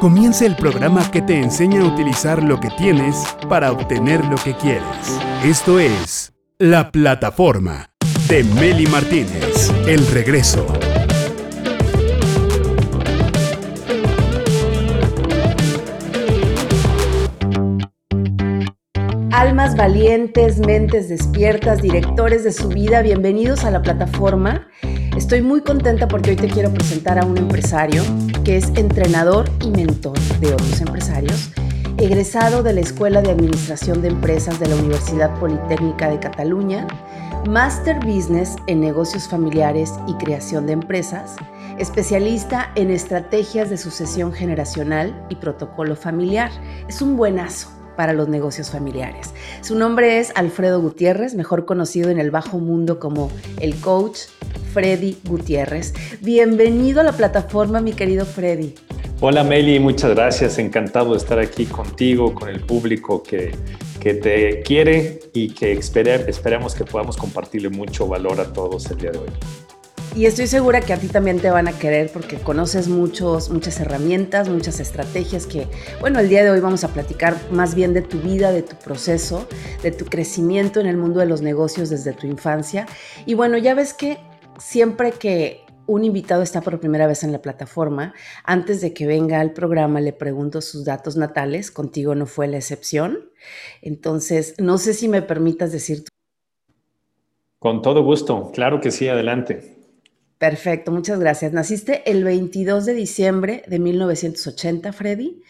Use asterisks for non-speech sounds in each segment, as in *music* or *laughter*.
Comienza el programa que te enseña a utilizar lo que tienes para obtener lo que quieres. Esto es La Plataforma de Meli Martínez. El regreso. Almas valientes, mentes despiertas, directores de su vida, bienvenidos a la plataforma. Estoy muy contenta porque hoy te quiero presentar a un empresario que es entrenador y mentor de otros empresarios, egresado de la Escuela de Administración de Empresas de la Universidad Politécnica de Cataluña, Master Business en negocios familiares y creación de empresas, especialista en estrategias de sucesión generacional y protocolo familiar. Es un buenazo para los negocios familiares. Su nombre es Alfredo Gutiérrez, mejor conocido en el bajo mundo como el coach Freddy Gutiérrez. Bienvenido a la plataforma, mi querido Freddy. Hola Meli, muchas gracias. Encantado de estar aquí contigo, con el público que, que te quiere y que esperamos que podamos compartirle mucho valor a todos el día de hoy. Y estoy segura que a ti también te van a querer porque conoces muchos, muchas herramientas, muchas estrategias que, bueno, el día de hoy vamos a platicar más bien de tu vida, de tu proceso, de tu crecimiento en el mundo de los negocios desde tu infancia. Y bueno, ya ves que siempre que un invitado está por primera vez en la plataforma, antes de que venga al programa le pregunto sus datos natales, contigo no fue la excepción. Entonces, no sé si me permitas decir. Con todo gusto, claro que sí, adelante. Perfecto, muchas gracias. Naciste el 22 de diciembre de 1980, Freddy,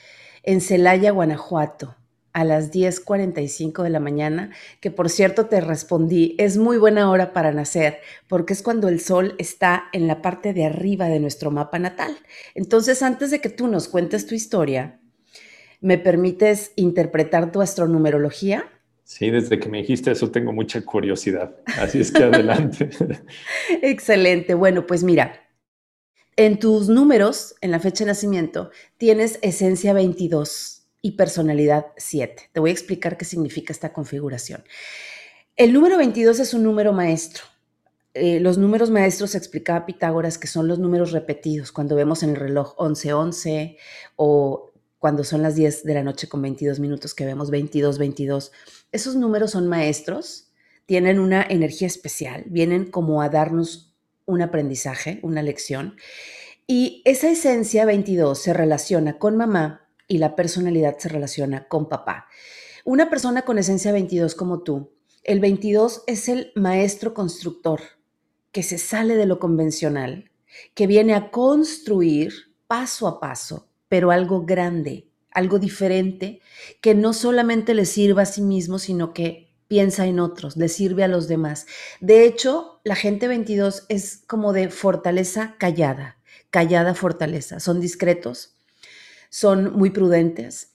en Celaya, Guanajuato, a las 10:45 de la mañana, que por cierto te respondí, es muy buena hora para nacer, porque es cuando el sol está en la parte de arriba de nuestro mapa natal. Entonces, antes de que tú nos cuentes tu historia, ¿me permites interpretar tu astronumerología? Sí, desde que me dijiste eso tengo mucha curiosidad. Así es que adelante. *laughs* Excelente. Bueno, pues mira, en tus números, en la fecha de nacimiento, tienes esencia 22 y personalidad 7. Te voy a explicar qué significa esta configuración. El número 22 es un número maestro. Eh, los números maestros explicaba Pitágoras que son los números repetidos. Cuando vemos en el reloj 11-11 o cuando son las 10 de la noche con 22 minutos que vemos 22-22 esos números son maestros, tienen una energía especial, vienen como a darnos un aprendizaje, una lección. Y esa esencia 22 se relaciona con mamá y la personalidad se relaciona con papá. Una persona con esencia 22 como tú, el 22 es el maestro constructor que se sale de lo convencional, que viene a construir paso a paso, pero algo grande, algo diferente, que no solamente le sirva a sí mismo, sino que piensa en otros, le sirve a los demás. De hecho, la gente 22 es como de fortaleza callada, callada fortaleza. Son discretos, son muy prudentes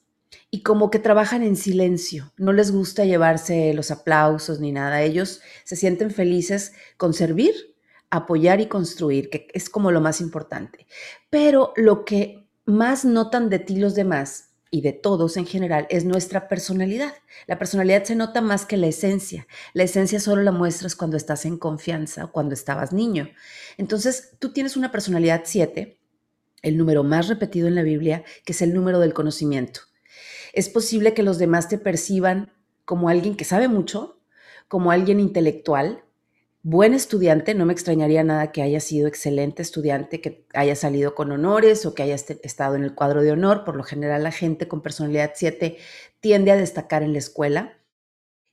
y como que trabajan en silencio. No les gusta llevarse los aplausos ni nada. Ellos se sienten felices con servir, apoyar y construir, que es como lo más importante. Pero lo que más notan de ti los demás y de todos en general es nuestra personalidad. La personalidad se nota más que la esencia. La esencia solo la muestras cuando estás en confianza o cuando estabas niño. Entonces, tú tienes una personalidad 7, el número más repetido en la Biblia, que es el número del conocimiento. Es posible que los demás te perciban como alguien que sabe mucho, como alguien intelectual, buen estudiante, no me extrañaría nada que haya sido excelente estudiante, que haya salido con honores o que haya estado en el cuadro de honor. Por lo general la gente con personalidad 7 tiende a destacar en la escuela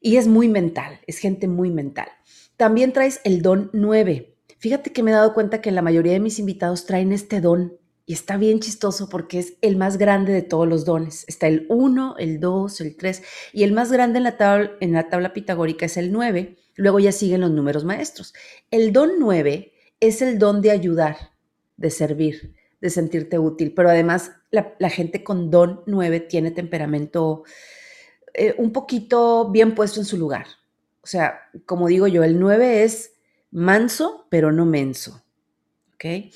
y es muy mental, es gente muy mental. También traes el don 9. Fíjate que me he dado cuenta que la mayoría de mis invitados traen este don y está bien chistoso porque es el más grande de todos los dones. Está el 1, el 2, el 3 y el más grande en la tabla, en la tabla pitagórica es el 9 Luego ya siguen los números maestros. El don 9 es el don de ayudar, de servir, de sentirte útil, pero además la, gente con don 9 tiene temperamento eh, un poquito bien puesto en su lugar. O sea, como digo yo, el 9 es manso, pero no menso. ¿Ok?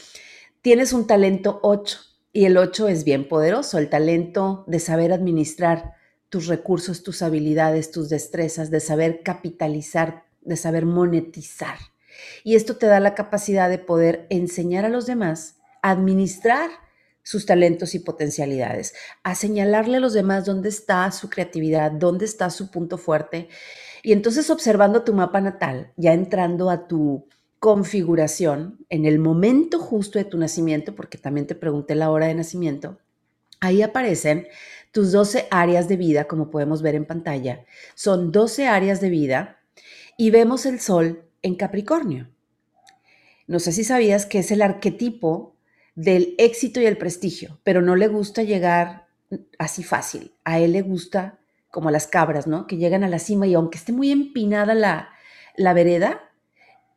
Tienes un talento 8 y el 8 es bien poderoso, el talento de saber administrar tus recursos, tus habilidades, tus destrezas, de saber capitalizar de saber monetizar. Y esto te da la capacidad de poder enseñar a los demás a administrar sus talentos y potencialidades, a señalarle a los demás dónde está su creatividad, dónde está su punto fuerte. Y entonces observando tu mapa natal, ya entrando a tu configuración en el momento justo de tu nacimiento, porque también te pregunté la hora de nacimiento, ahí aparecen tus 12 áreas de vida, como podemos ver en pantalla. Son 12 áreas de vida y vemos el sol en Capricornio. No sé si sabías que es el arquetipo del éxito y el prestigio, pero no le gusta llegar así fácil. A él le gusta como las cabras, ¿no? Que llegan a la cima y aunque esté muy empinada la, la vereda,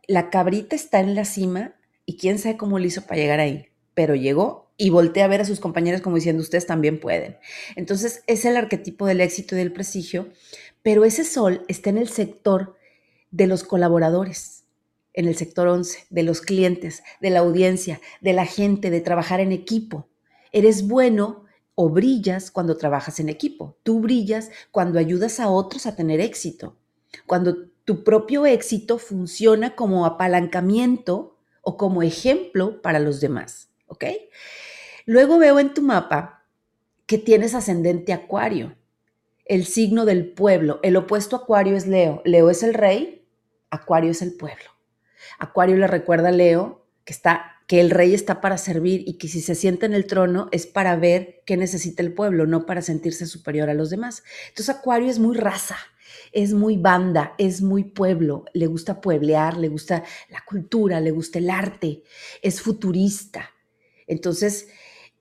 la cabrita está en la cima y quién sabe cómo le hizo para llegar ahí, pero llegó y voltea a ver a sus compañeros como diciendo, ustedes también pueden. Entonces es el arquetipo del éxito y del prestigio, pero ese sol está en el sector de los colaboradores en el sector 11, de los clientes, de la audiencia, de la gente, de trabajar en equipo. Eres bueno o brillas cuando trabajas en equipo. Tú brillas cuando ayudas a otros a tener éxito. Cuando tu propio éxito funciona como apalancamiento o como ejemplo para los demás. ¿Ok? Luego veo en tu mapa que tienes ascendente Acuario, el signo del pueblo. El opuesto Acuario es Leo. Leo es el rey, Acuario es el pueblo. Acuario le recuerda a Leo que está que el rey está para servir y que si se sienta en el trono es para ver qué necesita el pueblo, no para sentirse superior a los demás. Entonces Acuario es muy raza, es muy banda, es muy pueblo, le gusta pueblear, le gusta la cultura, le gusta el arte, es futurista. Entonces,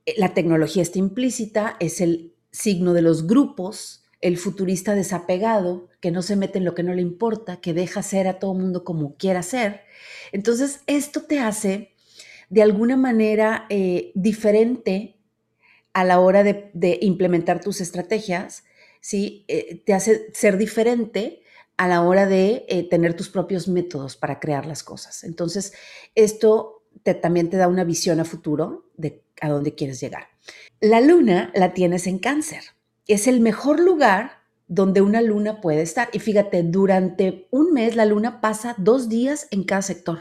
eh, la tecnología está implícita, es el signo de los grupos, el futurista desapegado, que no se mete en lo que no le importa, que deja ser a todo mundo como quiera ser. Entonces, esto te hace de alguna manera eh, diferente a la hora de, implementar tus estrategias, ¿sí? Eh, te hace ser diferente a la hora de eh, tener tus propios métodos para crear las cosas. Entonces, esto te, también te da una visión a futuro de a dónde quieres llegar. La luna la tienes en cáncer es el mejor lugar donde una luna puede estar. Y fíjate, durante un mes la luna pasa dos días en cada sector,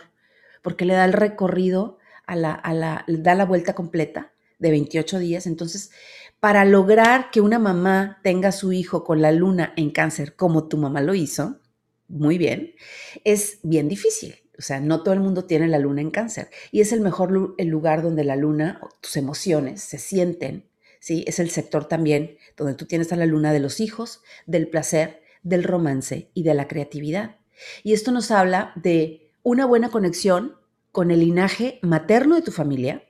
porque le da el recorrido a la, a la, da la vuelta completa de 28 días. Entonces, para lograr que una mamá tenga a su hijo con la luna en cáncer, como tu mamá lo hizo, muy bien, es bien difícil. O sea, no todo el mundo tiene la luna en cáncer. Y es el mejor el lugar donde la luna, tus emociones se sienten ¿sí? Es el sector también donde tú tienes a la luna de los hijos, del placer, del romance y de la creatividad. Y esto nos habla de una buena conexión con el linaje materno de tu familia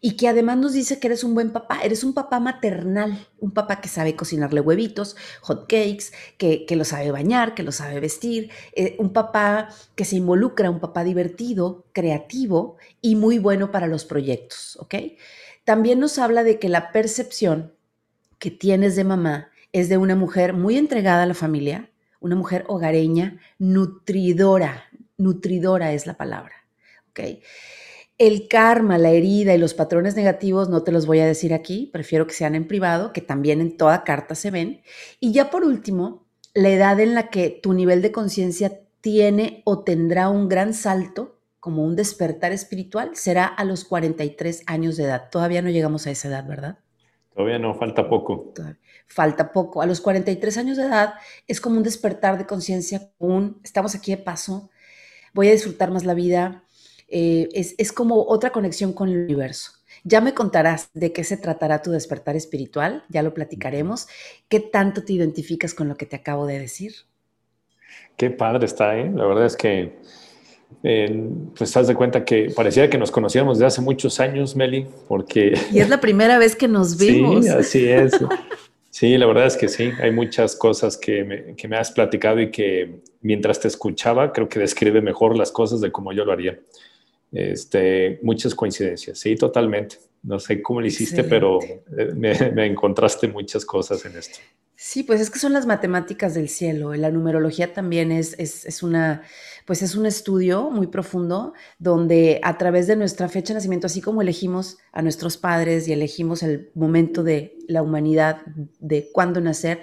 y que además nos dice que eres un buen papá, eres un papá maternal, un papá que sabe cocinarle huevitos, hot cakes, que, que lo sabe bañar, que lo sabe vestir, eh, un papá que se involucra, un papá divertido, creativo y muy bueno para los proyectos, ¿ok? También nos habla de que la percepción que tienes de mamá es de una mujer muy entregada a la familia, una mujer hogareña, nutridora, nutridora es la palabra, ¿ok? El karma, la herida y los patrones negativos no te los voy a decir aquí, prefiero que sean en privado, que también en toda carta se ven. Y ya por último, la edad en la que tu nivel de conciencia tiene o tendrá un gran salto como un despertar espiritual será a los 43 años de edad. Todavía no llegamos a esa edad, ¿verdad? Todavía no, falta poco. falta poco. A los 43 años de edad es como un despertar de conciencia, un estamos aquí de paso, voy a disfrutar más la vida. Eh, es, es como otra conexión con el universo. Ya me contarás de qué se tratará tu despertar espiritual, ya lo platicaremos. ¿Qué tanto te identificas con lo que te acabo de decir? Qué padre está, ¿eh? La verdad es que pues estás de cuenta que parecía que nos conocíamos desde hace muchos años, Meli, porque... Y es la primera vez que nos *laughs* vimos. Sí, así es. *laughs* Sí, la verdad es que sí, hay muchas cosas que me, que me has platicado y que mientras te escuchaba creo que describe mejor las cosas de cómo yo lo haría. Este, muchas coincidencias, sí, totalmente. No sé cómo lo hiciste, pero eh, me, me encontraste muchas cosas en esto. Sí, pues es que son las matemáticas del cielo. La numerología también es, es, una, pues es un estudio muy profundo donde a través de nuestra fecha de nacimiento, así como elegimos a nuestros padres y elegimos el momento de la humanidad, de cuándo nacer,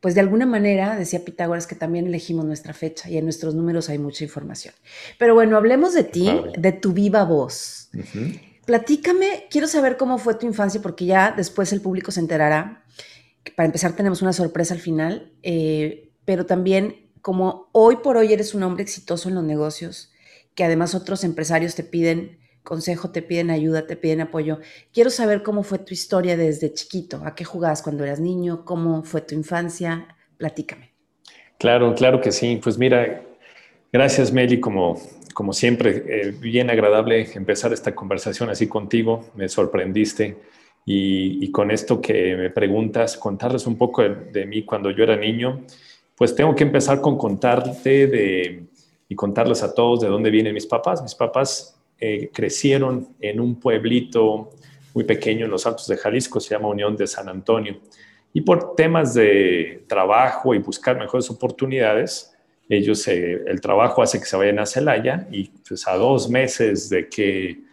pues de alguna manera, decía Pitágoras, que también elegimos nuestra fecha y en nuestros números hay mucha información. Pero bueno, hablemos de ti, de tu viva voz. platícame, quiero saber cómo fue tu infancia, porque ya después el público se enterará. Para empezar, tenemos una sorpresa al final, eh, pero también como hoy por hoy eres un hombre exitoso en los negocios, que además otros empresarios te piden consejo, te piden ayuda, te piden apoyo. Quiero saber cómo fue tu historia desde chiquito, a qué jugabas cuando eras niño, cómo fue tu infancia, platícame. Claro, claro que sí. Pues mira, gracias Meli, como, como siempre, eh, bien agradable empezar esta conversación así contigo, me sorprendiste. Y, con esto que me preguntas, contarles un poco de, mí cuando yo era niño, pues tengo que empezar con contarte de, y contarles a todos de dónde vienen mis papás. Mis papás eh, crecieron en un pueblito muy pequeño en los Altos de Jalisco, se llama Unión de San Antonio. Y por temas de trabajo y buscar mejores oportunidades, ellos, eh, el trabajo hace que se vayan a Celaya y pues a dos meses de que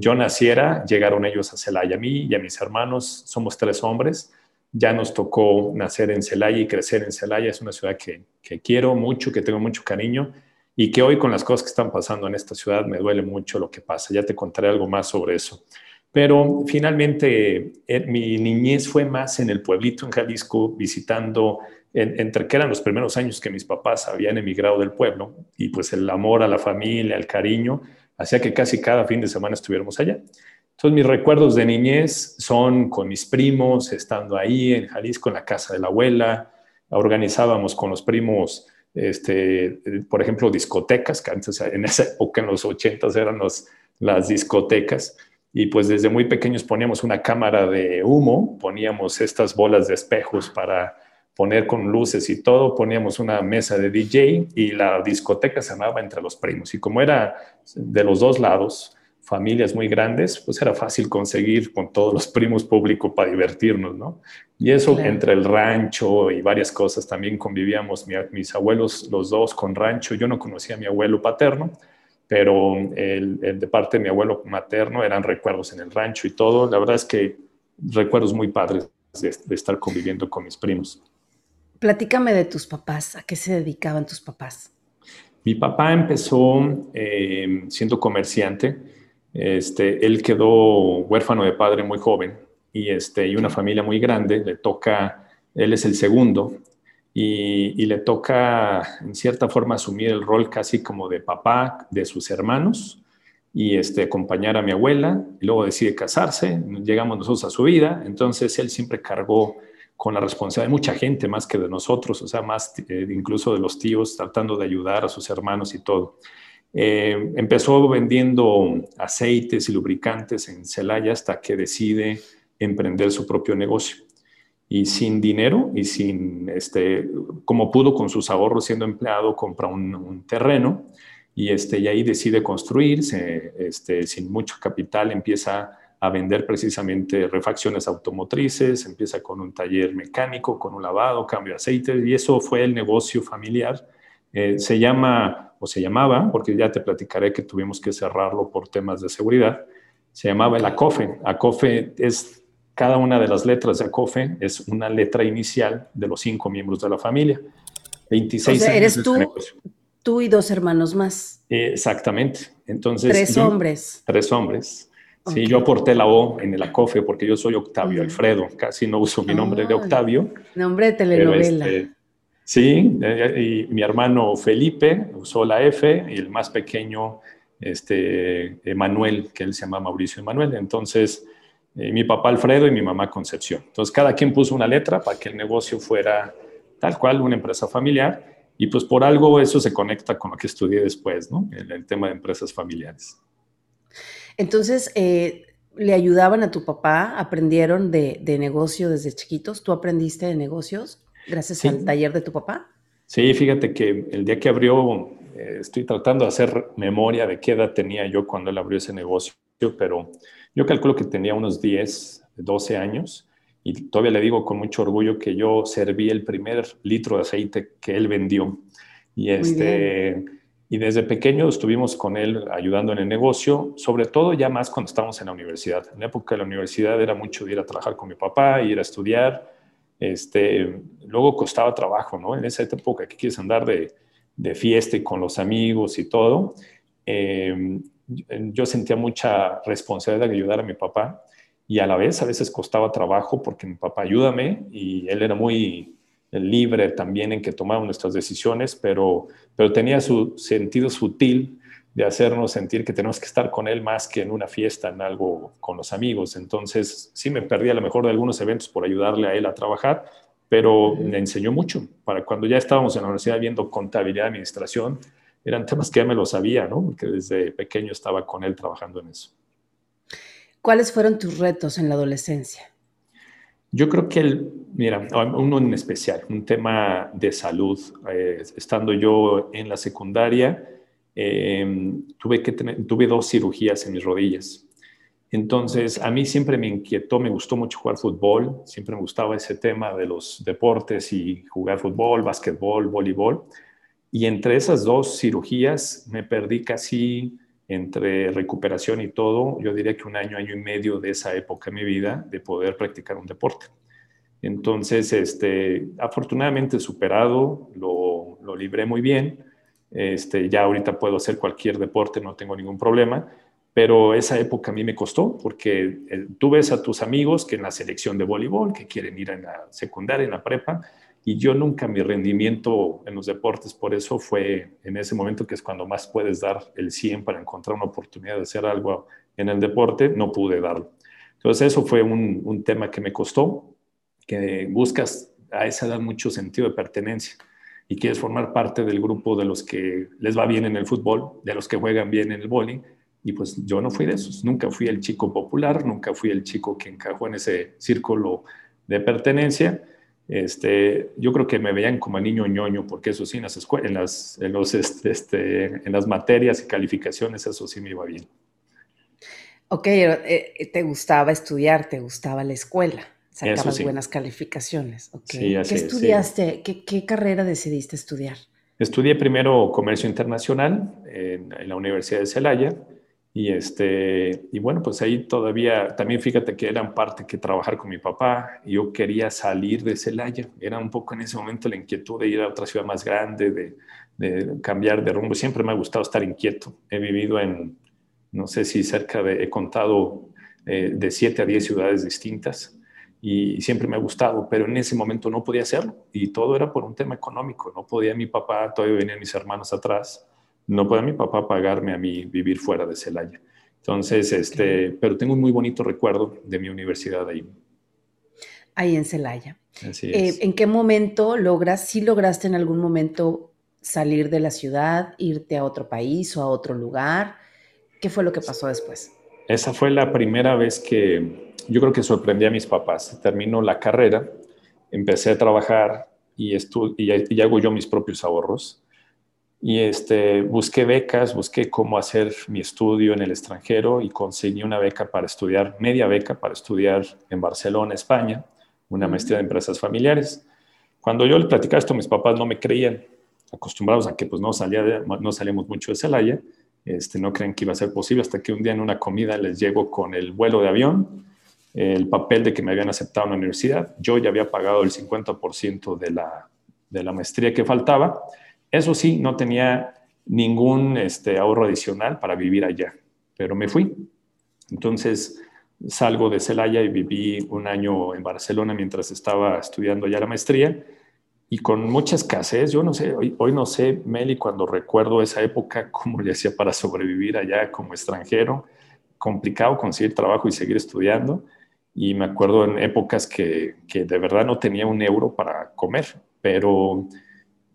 yo naciera, llegaron ellos a Celaya. A mí y a mis hermanos, somos tres hombres, ya nos tocó nacer en Celaya y crecer en Celaya. Es una ciudad que, que quiero mucho, que tengo mucho cariño y que hoy con las cosas que están pasando en esta ciudad me duele mucho lo que pasa. Ya te contaré algo más sobre eso. Pero finalmente mi niñez fue más en el pueblito en Jalisco, visitando, entre que eran los primeros años que mis papás habían emigrado del pueblo y pues el amor a la familia, el cariño, hacía que casi cada fin de semana estuviéramos allá. Entonces mis recuerdos de niñez son con mis primos, estando ahí en Jalisco, en la casa de la abuela, organizábamos con los primos este, por ejemplo, discotecas, que antes en esa época, en los 80 eran las discotecas, y pues desde muy pequeños poníamos una cámara de humo, poníamos estas bolas de espejos para poner con luces y todo, poníamos una mesa de DJ y la discoteca se armaba entre los primos. Y como era de los dos lados, familias muy grandes, pues era fácil conseguir con todos los primos público para divertirnos, ¿no? Y eso entre el rancho y varias cosas, también convivíamos mis abuelos, los dos con rancho. Yo no conocía a mi abuelo paterno, pero el, de parte de mi abuelo materno eran recuerdos en el rancho y todo. La verdad es que recuerdos muy padres de, estar conviviendo con mis primos. Platícame de tus papás, ¿a qué se dedicaban tus papás? Mi papá empezó eh, siendo comerciante este, él quedó huérfano de padre muy joven y, este, y una familia muy grande. Le toca, él es el segundo y, le toca en cierta forma asumir el rol casi como de papá de sus hermanos y este, acompañar a mi abuela. Y luego decide casarse, llegamos nosotros a su vida. Entonces él siempre cargó con la responsabilidad de mucha gente más que de nosotros, o sea, más eh, incluso de los tíos, tratando de ayudar a sus hermanos y todo. Eh, empezó vendiendo aceites y lubricantes en Celaya hasta que decide emprender su propio negocio. Y sin dinero y sin, este, como pudo con sus ahorros siendo empleado, compra un, terreno y, este, y ahí decide construirse, este, sin mucho capital empieza a vender precisamente refacciones automotrices, empieza con un taller mecánico, con un lavado, cambio de aceite, y eso fue el negocio familiar. Eh, se llama o se llamaba, porque ya te platicaré que tuvimos que cerrarlo por temas de seguridad, se llamaba el ACOFE. ACOFE es, cada una de las letras de ACOFE es una letra inicial de los cinco miembros de la familia. 26 o sea, eres tú, tú y dos hermanos más. exactamente. Entonces, tres hombres. Tres hombres. Sí, yo aporté la O en el ACOFE porque yo soy Octavio Alfredo, casi no uso mi nombre de Octavio. Nombre de telenovela. Este, Sí, y mi hermano Felipe usó la F y el más pequeño, este, Manuel, que él se llama Mauricio Emanuel. Entonces, eh, mi papá Alfredo y mi mamá Concepción. Entonces, cada quien puso una letra para que el negocio fuera tal cual, una empresa familiar. Y pues por algo eso se conecta con lo que estudié después, ¿no? El, tema de empresas familiares. Entonces, eh, ¿le ayudaban a tu papá? ¿Aprendieron de, de negocio desde chiquitos? ¿Tú aprendiste de negocios? Gracias al taller de tu papá. Sí, fíjate que el día que abrió, eh, estoy tratando de hacer memoria de qué edad tenía yo cuando él abrió ese negocio, pero yo calculo que tenía unos 10, 12 años y todavía le digo con mucho orgullo que yo serví el primer litro de aceite que él vendió. Y, este, y desde pequeño estuvimos con él ayudando en el negocio, sobre todo ya más cuando estábamos en la universidad. En la época de la universidad era mucho ir a trabajar con mi papá, ir a estudiar este, luego costaba trabajo, ¿no? En esa época que quieres andar de, de fiesta y con los amigos y todo. Eh, yo sentía mucha responsabilidad de ayudar a mi papá y a la vez a veces costaba trabajo porque mi papá ayúdame y él era muy libre también en que tomaba nuestras decisiones, pero, pero tenía su sentido sutil de hacernos sentir que tenemos que estar con él más que en una fiesta, en algo con los amigos. Entonces, sí me perdí a lo mejor de algunos eventos por ayudarle a él a trabajar, pero me enseñó mucho. Para cuando ya estábamos en la universidad viendo contabilidad y administración, eran temas que ya me lo sabía, ¿no? Porque desde pequeño estaba con él trabajando en eso. ¿Cuáles fueron tus retos en la adolescencia? Yo creo que el, mira, uno en especial, un tema de salud. Eh, estando yo en la secundaria, em, tuve, que tuve dos cirugías en mis rodillas. Entonces, a mí siempre me inquietó, me gustó mucho jugar fútbol, siempre me gustaba ese tema de los deportes y jugar fútbol, básquetbol, voleibol. Y entre esas dos cirugías me perdí casi entre recuperación y todo, yo diría que un año, año y medio de esa época en mi vida de poder practicar un deporte. Entonces, este, afortunadamente superado, lo, lo libré muy bien. Este, ya ahorita puedo hacer cualquier deporte, no tengo ningún problema, pero esa época a mí me costó porque eh, tú ves a tus amigos que en la selección de voleibol, que quieren ir en la secundaria, en la prepa, y yo nunca mi rendimiento en los deportes, por eso fue en ese momento que es cuando más puedes dar el 100 para encontrar una oportunidad de hacer algo en el deporte, no pude darlo. Entonces eso fue un, un tema que me costó, que buscas a esa edad mucho sentido de pertenencia y quieres formar parte del grupo de los que les va bien en el fútbol, de los que juegan bien en el bowling, y pues yo no fui de esos, nunca fui el chico popular, nunca fui el chico que encajó en ese círculo de pertenencia, este, yo creo que me veían como niño ñoño, porque eso sí, en las, en las, en los, este, este, en las materias y calificaciones, eso sí me iba bien. Ok, eh, eh, te gustaba estudiar, te gustaba la escuela, sacabas buenas calificaciones. Okay. ¿Qué estudiaste? ¿Qué, carrera decidiste estudiar? Estudié primero comercio internacional en, en la Universidad de Celaya y, este, y bueno, pues ahí todavía, también fíjate que eran parte que trabajar con mi papá. Yo quería salir de Celaya. Era un poco en ese momento la inquietud de ir a otra ciudad más grande, de, cambiar de rumbo. Siempre me ha gustado estar inquieto. He vivido en, no sé si cerca de, he contado eh, de siete a diez ciudades distintas y siempre me ha gustado, pero en ese momento no podía hacerlo y todo era por un tema económico. No podía mi papá, todavía venían mis hermanos atrás no puede mi papá pagarme a mí vivir fuera de Celaya. Entonces, este, pero tengo un muy bonito recuerdo de mi universidad ahí. Ahí en Celaya. Eh, ¿En qué momento logras, si lograste en algún momento salir de la ciudad, irte a otro país o a otro lugar? ¿Qué fue lo que pasó después? Esa fue la primera vez que yo creo que sorprendí a mis papás. Terminó la carrera, empecé a trabajar y, y hago yo mis propios ahorros y este, busqué becas, busqué cómo hacer mi estudio en el extranjero y conseguí una beca para estudiar, media beca para estudiar en Barcelona, España, una maestría de empresas familiares. Cuando yo le platicaba esto, mis papás no me creían, acostumbrados a que pues no, salía no salíamos mucho de Celaya, este, no creen que iba a ser posible, hasta que un día en una comida les llego con el vuelo de avión, el papel de que me habían aceptado en la universidad, yo ya había pagado el 50% de la, de la maestría que faltaba, eso sí, no tenía ningún este, ahorro adicional para vivir allá, pero me fui. Entonces salgo de Celaya y viví un año en Barcelona mientras estaba estudiando ya la maestría y con mucha escasez. Yo no sé, hoy, hoy no sé, Meli, cuando recuerdo esa época, *laughs* cómo le hacía para sobrevivir allá como extranjero. Complicado conseguir trabajo y seguir estudiando. Y me acuerdo en épocas que, que de verdad no tenía un euro para comer, pero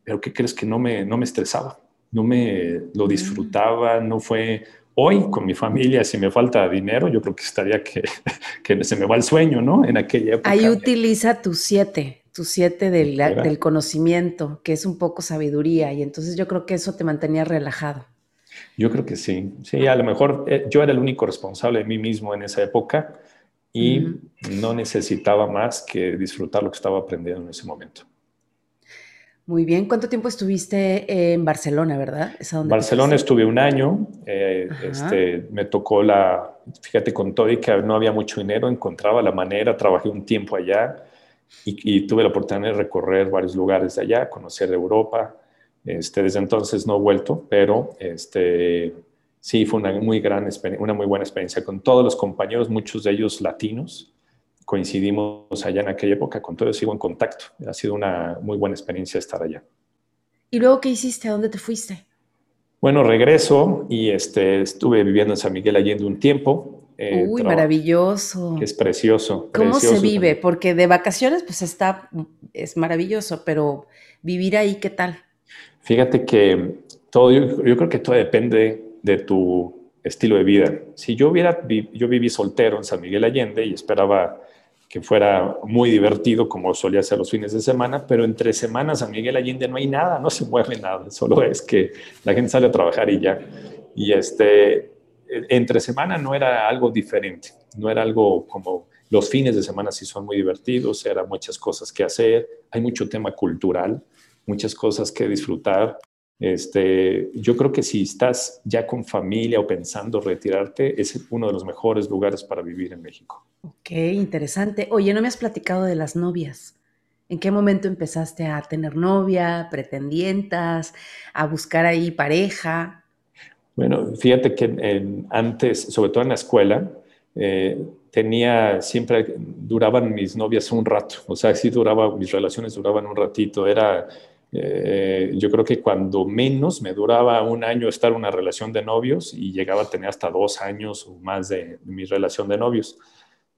pero ¿qué crees que no me, no me estresaba? No me lo mm. disfrutaba, no fue... Hoy con mi familia, si me falta dinero, yo creo que estaría que, *laughs* que se me va el sueño, ¿no? En aquella época. Ahí utiliza tu siete, tu siete del, del conocimiento, que es un poco sabiduría, y entonces yo creo que eso te mantenía relajado. Yo creo que sí. Sí, a lo mejor eh, yo era el único responsable de mí mismo en esa época y no necesitaba más que disfrutar lo que estaba aprendiendo en ese momento. Muy bien. ¿Cuánto tiempo estuviste en Barcelona, verdad? En Barcelona estuve un año. Eh, este, me tocó la, fíjate, con todo y que no había mucho dinero, encontraba la manera, trabajé un tiempo allá y, tuve la oportunidad de recorrer varios lugares de allá, conocer Europa. Este, desde entonces no he vuelto, pero este, sí, fue una muy, gran, una muy buena experiencia con todos los compañeros, muchos de ellos latinos. Coincidimos allá en aquella época, con todos sigo en contacto. Ha sido una muy buena experiencia estar allá. ¿Y luego qué hiciste? ¿A dónde te fuiste? Bueno, regreso y este, estuve viviendo en San Miguel Allende un tiempo. Eh, Uy, maravilloso. es precioso. ¿Cómo se vive? Porque de vacaciones, pues está, es maravilloso, pero vivir ahí, ¿qué tal? Fíjate que todo, yo, creo que todo depende de tu estilo de vida. Si yo hubiera, yo viví soltero en San Miguel Allende y esperaba que fuera muy divertido como solía ser los fines de semana, pero entre semanas San Miguel Allende no hay nada, no se mueve nada, solo es que la gente sale a trabajar y ya. Y este, entre semana no era algo diferente, no era algo como los fines de semana sí son muy divertidos, era muchas cosas que hacer, hay mucho tema cultural, muchas cosas que disfrutar. Este, yo creo que si estás ya con familia o pensando retirarte, es uno de los mejores lugares para vivir en México. Ok, interesante. Oye, no me has platicado de las novias. ¿En qué momento empezaste a tener novia, pretendientas, a buscar ahí pareja? Bueno, fíjate que antes, sobre todo en la escuela, eh, tenía siempre, duraban mis novias un rato, o sea, sí duraba, mis relaciones duraban un ratito, era, eh, yo creo que cuando menos me duraba un año estar en una relación de novios y llegaba a tener hasta dos años o más de, mi relación de novios.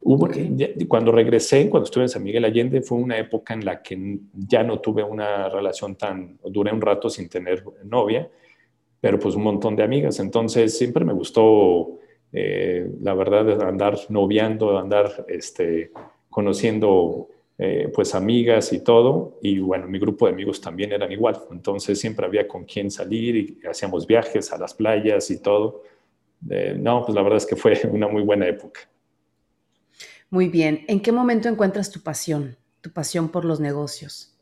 Hubo, Cuando regresé, cuando estuve en San Miguel Allende, fue una época en la que ya no tuve una relación tan, duré un rato sin tener novia, pero pues un montón de amigas. Entonces siempre me gustó, eh, la verdad, andar noviando, andar este, conociendo eh, pues amigas y todo. Y bueno, mi grupo de amigos también eran igual. Entonces siempre había con quién salir y hacíamos viajes a las playas y todo. Eh, no, pues la verdad es que fue *laughs* una muy buena época. Muy bien. ¿En qué momento encuentras tu pasión, tu pasión por los negocios?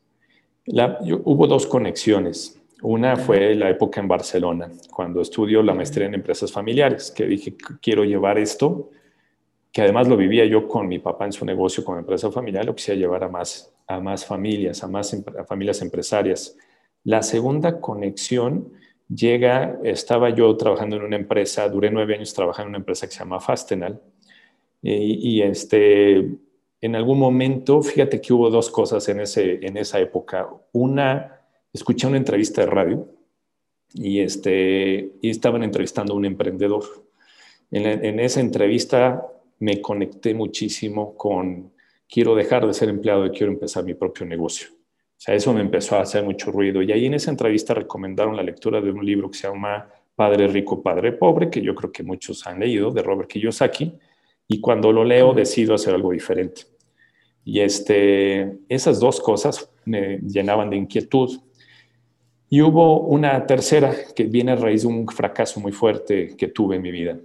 hubo dos conexiones. Una fue la época en Barcelona, cuando estudio la maestría en empresas familiares, que dije, quiero llevar esto, que además lo vivía yo con mi papá en su negocio con empresa familiar, lo quisiera llevar a más, a más familias, a más familias empresarias. La segunda conexión llega, estaba yo trabajando en una empresa, duré nueve años trabajando en una empresa que se llama Fastenal, y, y este, en algún momento, fíjate que hubo dos cosas en, ese, en esa época. Una, escuché una entrevista de radio y, este, y estaban entrevistando a un emprendedor. En, esa entrevista me conecté muchísimo con quiero dejar de ser empleado y quiero empezar mi propio negocio. O sea, eso me empezó a hacer mucho ruido. Y ahí en esa entrevista recomendaron la lectura de un libro que se llama Padre Rico, Padre Pobre, que yo creo que muchos han leído, de Robert Kiyosaki. Y cuando lo leo decido hacer algo diferente. Y este, esas dos cosas me llenaban de inquietud. Y hubo una tercera que viene a raíz de un fracaso muy fuerte que tuve en mi vida.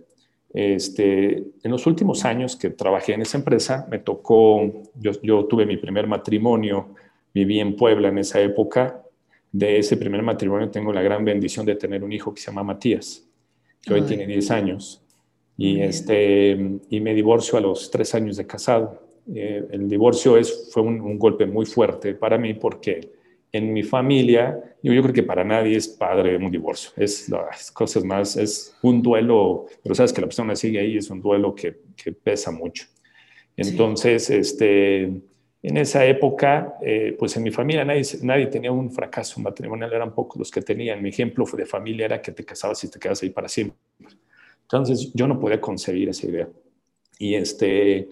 Este, en los últimos años que trabajé en esa empresa, me tocó, yo, tuve mi primer matrimonio, viví en Puebla en esa época. De ese primer matrimonio tengo la gran bendición de tener un hijo que se llama Matías, que hoy tiene 10 años. Y, este, y me divorcio a los tres años de casado. Eh, el divorcio es, fue un, un golpe muy fuerte para mí porque en mi familia, yo, yo creo que para nadie es padre un divorcio. Es las cosas más, es un duelo, pero sabes que la persona sigue ahí, es un duelo que, que pesa mucho. Entonces, este, en esa época, eh, pues en mi familia nadie, nadie tenía un fracaso matrimonial, eran pocos los que tenían. Mi ejemplo de familia era que te casabas y te quedas ahí para siempre. Entonces, yo no podía concebir esa idea. Y este,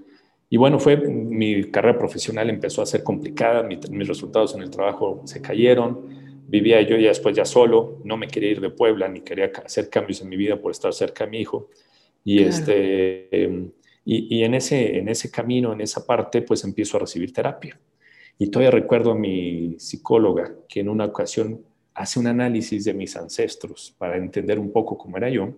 y bueno, fue mi carrera profesional empezó a ser complicada, mis resultados en el trabajo se cayeron, vivía yo ya después ya solo, no me quería ir de Puebla ni quería hacer cambios en mi vida por estar cerca de mi hijo. Y, este, em, y, en, ese, en ese camino, en esa parte, pues empiezo a recibir terapia. Y todavía recuerdo a mi psicóloga que en una ocasión hace un análisis de mis ancestros para entender un poco cómo era yo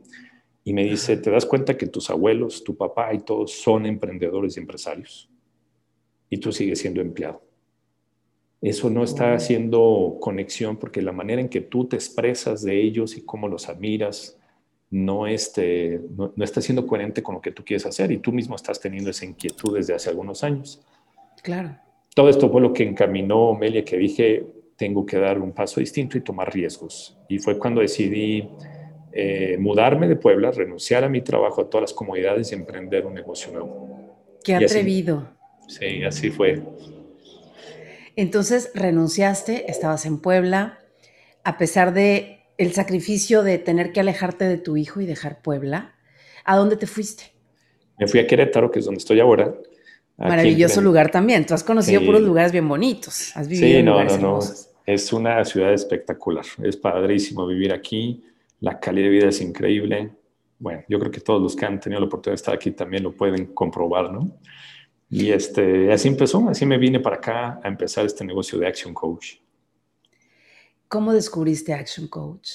y me dice, ¿te das cuenta que tus abuelos, tu papá y todos son emprendedores y empresarios? Y tú sigues siendo empleado. Eso no está haciendo conexión porque la manera en que tú te expresas de ellos y cómo los admiras no, este, no, está siendo coherente con lo que tú quieres hacer y tú mismo estás teniendo esa inquietud desde hace algunos años. Claro. Todo esto fue lo que encaminó Melia, que dije, tengo que dar un paso distinto y tomar riesgos. Y fue cuando decidí eh, mudarme de Puebla, renunciar a mi trabajo, a todas las comodidades y emprender un negocio nuevo. Qué atrevido. sí, así fue. Entonces renunciaste, estabas en Puebla, a pesar de el sacrificio de tener que alejarte de tu hijo y dejar Puebla. ¿A dónde te fuiste? Me fui a Querétaro, que es donde estoy ahora. Maravilloso lugar también. Tú has conocido puros lugares bien bonitos. Has vivido sí, no, no, no. Es una ciudad espectacular. Es padrísimo vivir aquí la calidad de vida es increíble. Bueno, yo creo que todos los que han tenido la oportunidad de estar aquí también lo pueden comprobar, ¿no? Y este, así empezó, así me vine para acá a empezar este negocio de Action Coach. ¿Cómo descubriste Action Coach?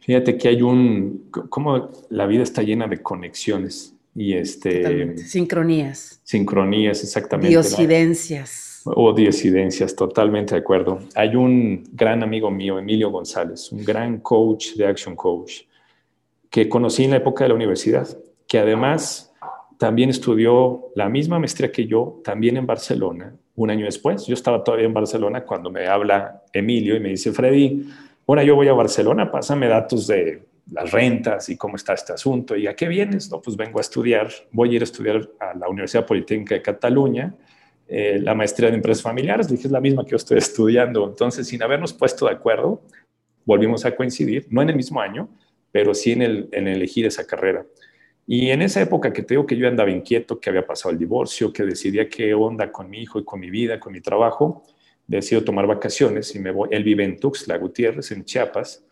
Fíjate que hay un, como la vida está llena de conexiones y este... Sincronías. Sincronías, exactamente. Diosidencias. O disidencias, totalmente de acuerdo. Hay un gran amigo mío, Emilio González, un gran coach de Action Coach, que conocí en la época de la universidad, que además también estudió la misma maestría que yo, también en Barcelona, un año después. Yo estaba todavía en Barcelona cuando me habla Emilio y me dice, Freddy, ahora yo voy a Barcelona, pásame datos de las rentas y cómo está este asunto. ¿Y a qué vienes? No, pues vengo a estudiar, voy a ir a estudiar a la Universidad Politécnica de Cataluña eh, la maestría de empresas familiares, dije, es la misma que yo estoy estudiando. Entonces, sin habernos puesto de acuerdo, volvimos a coincidir, no en el mismo año, pero sí en, el, elegir esa carrera. Y en esa época que te digo que yo andaba inquieto, que había pasado el divorcio, que decidía qué onda con mi hijo y con mi vida, con mi trabajo, decido tomar vacaciones y me voy. Él vive en Tuxtla Gutiérrez, en Chiapas,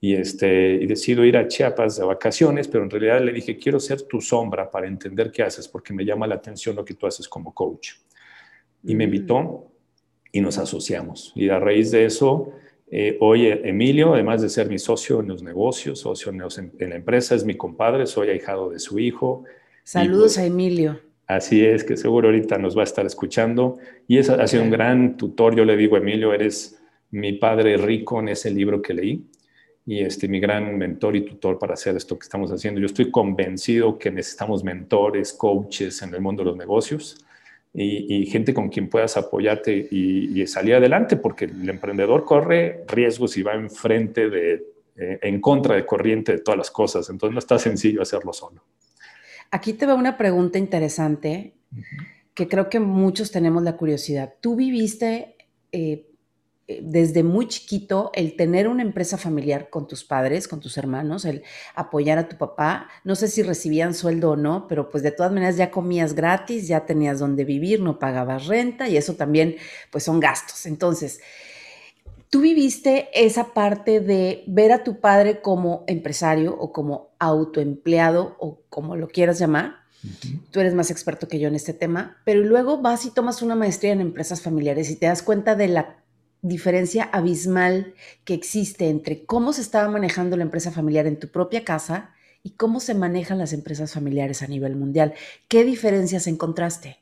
y, este, y decido ir a Chiapas de vacaciones, pero en realidad le dije, quiero ser tu sombra para entender qué haces, porque me llama la atención lo que tú haces como coach y me invitó y nos asociamos. Y a raíz de eso, eh, hoy Emilio, además de ser mi socio en los negocios, socio en, la empresa, es mi compadre, soy ahijado de su hijo. Saludos pues, a Emilio. Así es, que seguro ahorita nos va a estar escuchando. Y es, ha sido un gran tutor. Yo le digo, Emilio, eres mi padre rico en ese libro que leí y este, mi gran mentor y tutor para hacer esto que estamos haciendo. Yo estoy convencido que necesitamos mentores, coaches en el mundo de los negocios y, gente con quien puedas apoyarte y, salir adelante, porque el emprendedor corre riesgos y va enfrente de, eh, en contra de corriente de todas las cosas, entonces no está sencillo hacerlo solo. Aquí te va una pregunta interesante que creo que muchos tenemos la curiosidad. ¿Tú viviste eh, eh, desde muy chiquito el tener una empresa familiar con tus padres, con tus hermanos, el apoyar a tu papá, no sé si recibían sueldo o no, pero pues de todas maneras ya comías gratis, ya tenías donde vivir, no pagabas renta y eso también pues son gastos. Entonces, tú viviste esa parte de ver a tu padre como empresario o como autoempleado o como lo quieras llamar. Tú eres más experto que yo en este tema, pero luego vas y tomas una maestría en empresas familiares y te das cuenta de la diferencia abismal que existe entre cómo se estaba manejando la empresa familiar en tu propia casa y cómo se manejan las empresas familiares a nivel mundial. ¿Qué diferencias encontraste?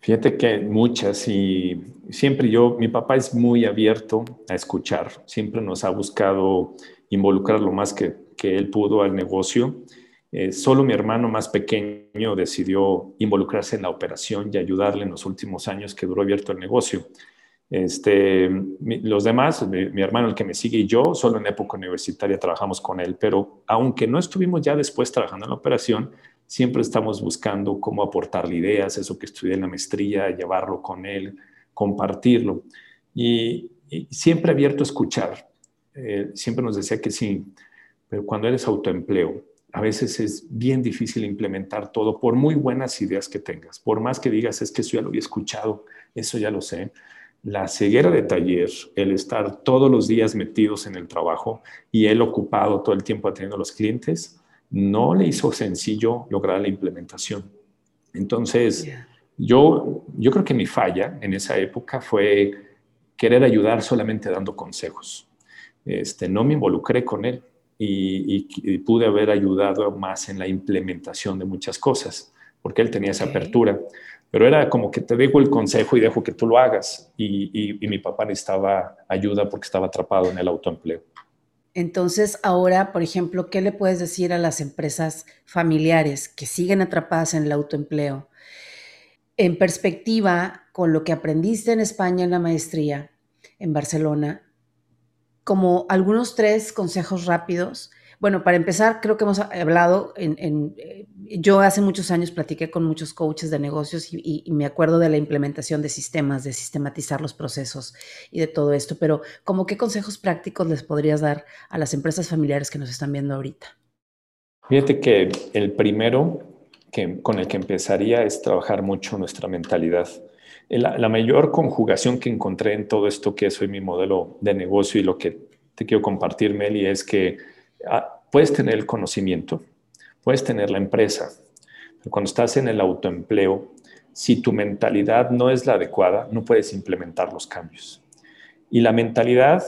Fíjate que muchas y siempre yo, mi papá es muy abierto a escuchar, siempre nos ha buscado involucrar lo más que, que él pudo al negocio. Eh, solo mi hermano más pequeño decidió involucrarse en la operación y ayudarle en los últimos años que duró abierto el negocio. Este, los demás, mi, hermano, el que me sigue y yo, solo en época universitaria trabajamos con él, pero aunque no estuvimos ya después trabajando en la operación, siempre estamos buscando cómo aportarle ideas, eso que estudié en la maestría, llevarlo con él, compartirlo. Y, siempre abierto a escuchar. Eh, siempre nos decía que sí, pero cuando eres autoempleo, a veces es bien difícil implementar todo, por muy buenas ideas que tengas, por más que digas, es que eso ya lo había escuchado, eso ya lo sé la ceguera de taller, el estar todos los días metidos en el trabajo y él ocupado todo el tiempo atendiendo a los clientes, no le hizo sencillo lograr la implementación. Entonces, yo, yo creo que mi falla en esa época fue querer ayudar solamente dando consejos. Este, no me involucré con él y, y, pude haber ayudado más en la implementación de muchas cosas, porque él tenía esa apertura pero era como que te dejo el consejo y dejo que tú lo hagas. Y, mi papá necesitaba ayuda porque estaba atrapado en el autoempleo. Entonces, ahora, por ejemplo, ¿qué le puedes decir a las empresas familiares que siguen atrapadas en el autoempleo? En perspectiva, con lo que aprendiste en España en la maestría, en Barcelona, como algunos tres consejos rápidos Bueno, para empezar, creo que hemos hablado en, eh, yo hace muchos años platiqué con muchos coaches de negocios y, me acuerdo de la implementación de sistemas, de sistematizar los procesos y de todo esto, pero ¿cómo qué consejos prácticos les podrías dar a las empresas familiares que nos están viendo ahorita? Fíjate que el primero que, con el que empezaría es trabajar mucho nuestra mentalidad. La, mayor conjugación que encontré en todo esto que es hoy mi modelo de negocio y lo que te quiero compartir, Meli, es que puedes tener el conocimiento, puedes tener la empresa, pero cuando estás en el autoempleo, si tu mentalidad no es la adecuada, no puedes implementar los cambios. Y la mentalidad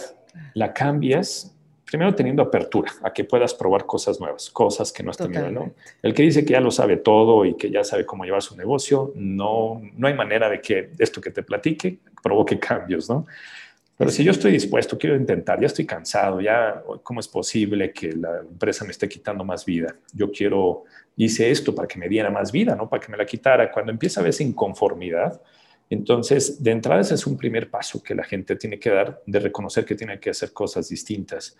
la cambias primero teniendo apertura a que puedas probar cosas nuevas, cosas que no has tenido, ¿no? El que dice que ya lo sabe todo y que ya sabe cómo llevar su negocio, no, no hay manera de que esto que te platique provoque cambios, ¿no? Pero si yo estoy dispuesto, quiero intentar, ya estoy cansado, ya, ¿cómo es posible que la empresa me esté quitando más vida? Yo quiero, hice esto para que me diera más vida, no para que me la quitara. Cuando empieza a verse inconformidad, entonces, de entrada ese es un primer paso que la gente tiene que dar, de reconocer que tiene que hacer cosas distintas.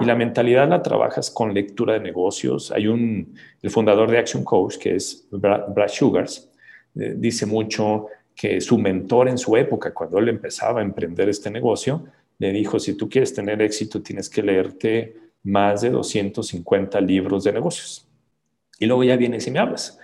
Y la mentalidad la trabajas con lectura de negocios. Hay un, el fundador de Action Coach, que es Brad Sugars, eh, dice mucho que su mentor en su época, cuando él empezaba a emprender este negocio, le dijo, si tú quieres tener éxito, tienes que leerte más de 250 libros de negocios. Y luego ya vienes y me hablas.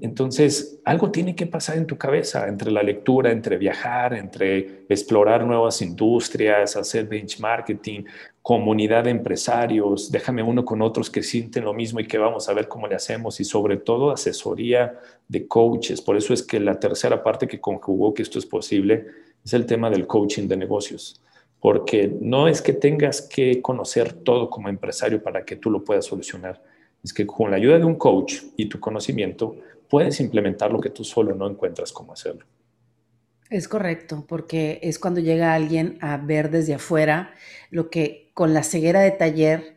Entonces, algo tiene que pasar en tu cabeza entre la lectura, entre viajar, entre explorar nuevas industrias, hacer benchmarking, comunidad de empresarios, déjame uno con otros que sienten lo mismo y que vamos a ver cómo le hacemos y sobre todo asesoría de coaches. Por eso es que la tercera parte que conjugó que esto es posible es el tema del coaching de negocios, porque no es que tengas que conocer todo como empresario para que tú lo puedas solucionar. Es que con la ayuda de un coach y tu conocimiento puedes implementar lo que tú solo no encuentras cómo hacerlo. Es correcto, porque es cuando llega alguien a ver desde afuera lo que con la ceguera de taller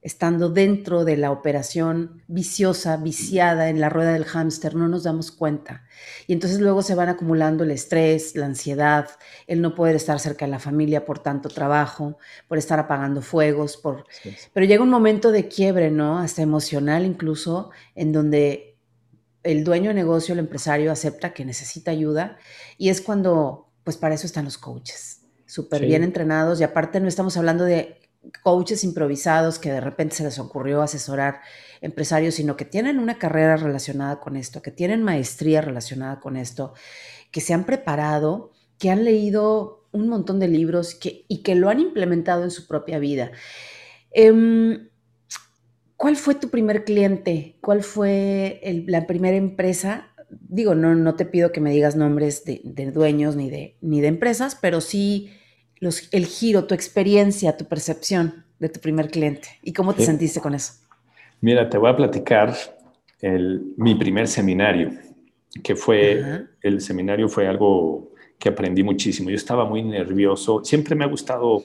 estando dentro de la operación viciosa, viciada en la rueda del hámster, no nos damos cuenta. Y entonces luego se van acumulando el estrés, la ansiedad, el no poder estar cerca de la familia por tanto trabajo, por estar apagando fuegos, por... Pero llega un momento de quiebre, ¿no? Hasta emocional incluso, en donde el dueño de negocio, el empresario, acepta que necesita ayuda y es cuando, pues para eso están los coaches, súper bien entrenados y aparte no estamos hablando de coaches improvisados que de repente se les ocurrió asesorar empresarios, sino que tienen una carrera relacionada con esto, que tienen maestría relacionada con esto, que se han preparado, que han leído un montón de libros y que lo han implementado en su propia vida. Em, ¿Cuál fue tu primer cliente? ¿Cuál fue la primera empresa? Digo, no, no te pido que me digas nombres de, de dueños ni de, ni de empresas, pero sí el giro, tu experiencia, tu percepción de tu primer cliente y cómo te sentiste con eso. Mira, te voy a platicar mi primer seminario, que fue, el seminario fue algo que aprendí muchísimo. Yo estaba muy nervioso, siempre me ha gustado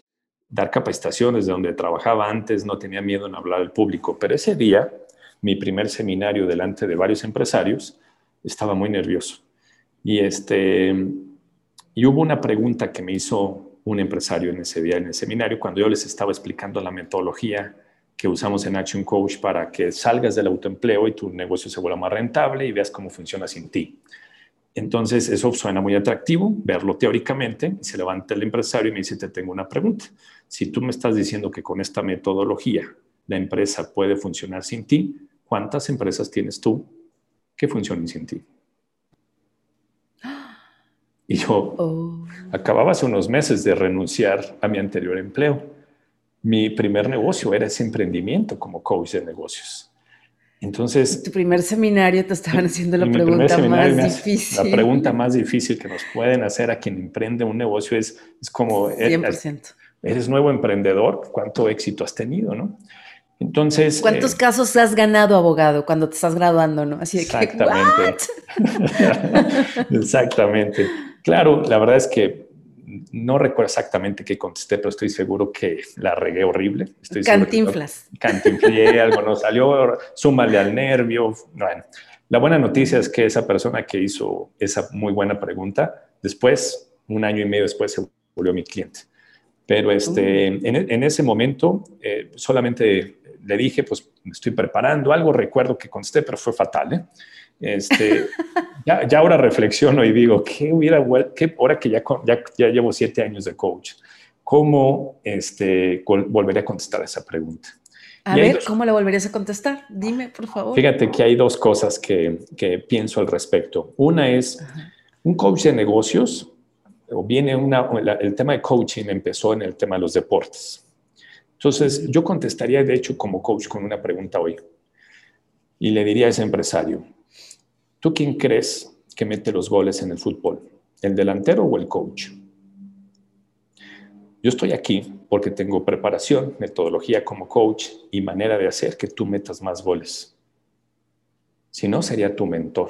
dar capacitaciones de donde trabajaba antes, no tenía miedo en hablar al público, pero ese día, mi primer seminario delante de varios empresarios, estaba muy nervioso. Y, este, y hubo una pregunta que me hizo un empresario en ese día en el seminario cuando yo les estaba explicando la metodología que usamos en Action Coach para que salgas del autoempleo y tu negocio se vuelva más rentable y veas cómo funciona sin ti. Entonces, eso suena muy atractivo, verlo teóricamente. Se levanta el empresario y me dice, te tengo una pregunta. Si tú me estás diciendo que con esta metodología la empresa puede funcionar sin ti, ¿cuántas empresas tienes tú que funcionen sin ti? Y yo oh. acababa hace unos meses de renunciar a mi anterior empleo. Mi primer negocio era ese emprendimiento como coach de negocios. Entonces... En tu primer seminario te estaban haciendo la pregunta más difícil. La pregunta más difícil que nos pueden hacer a quien emprende un negocio es, es como... 100%. Eres nuevo emprendedor, ¿cuánto éxito has tenido, no? Entonces. ¿Cuántos eh, casos has ganado, abogado, cuando te estás graduando, no? Así de exactamente. *laughs* *laughs* exactamente. Claro, la verdad es que no recuerdo exactamente qué contesté, pero estoy seguro que la regué horrible. Estoy Cantinflas. Cantinflié, algo no salió, súmale al nervio. Bueno, la buena noticia es que esa persona que hizo esa muy buena pregunta, después, un año y medio después, se volvió mi cliente. Pero este, uh. en, ese momento, eh, solamente le dije, pues me estoy preparando, algo recuerdo que contesté, pero fue fatal. ¿eh? Este, ya, ya, ahora reflexiono y digo, ¿qué hubiera, qué, ahora que ya, ya, ya llevo siete años de coach, cómo este, volvería a contestar esa pregunta? A ver, ¿cómo la volverías a contestar? Dime, por favor. Fíjate que hay dos cosas que, que pienso al respecto. Una es, un coach de negocios, o viene una, el tema de coaching empezó en el tema de los deportes. Entonces, yo contestaría, de hecho, como coach con una pregunta hoy. Y le diría a ese empresario, ¿tú quién crees que mete los goles en el fútbol? ¿El delantero o el coach? Yo estoy aquí porque tengo preparación, metodología como coach y manera de hacer que tú metas más goles. Si no, sería tu mentor.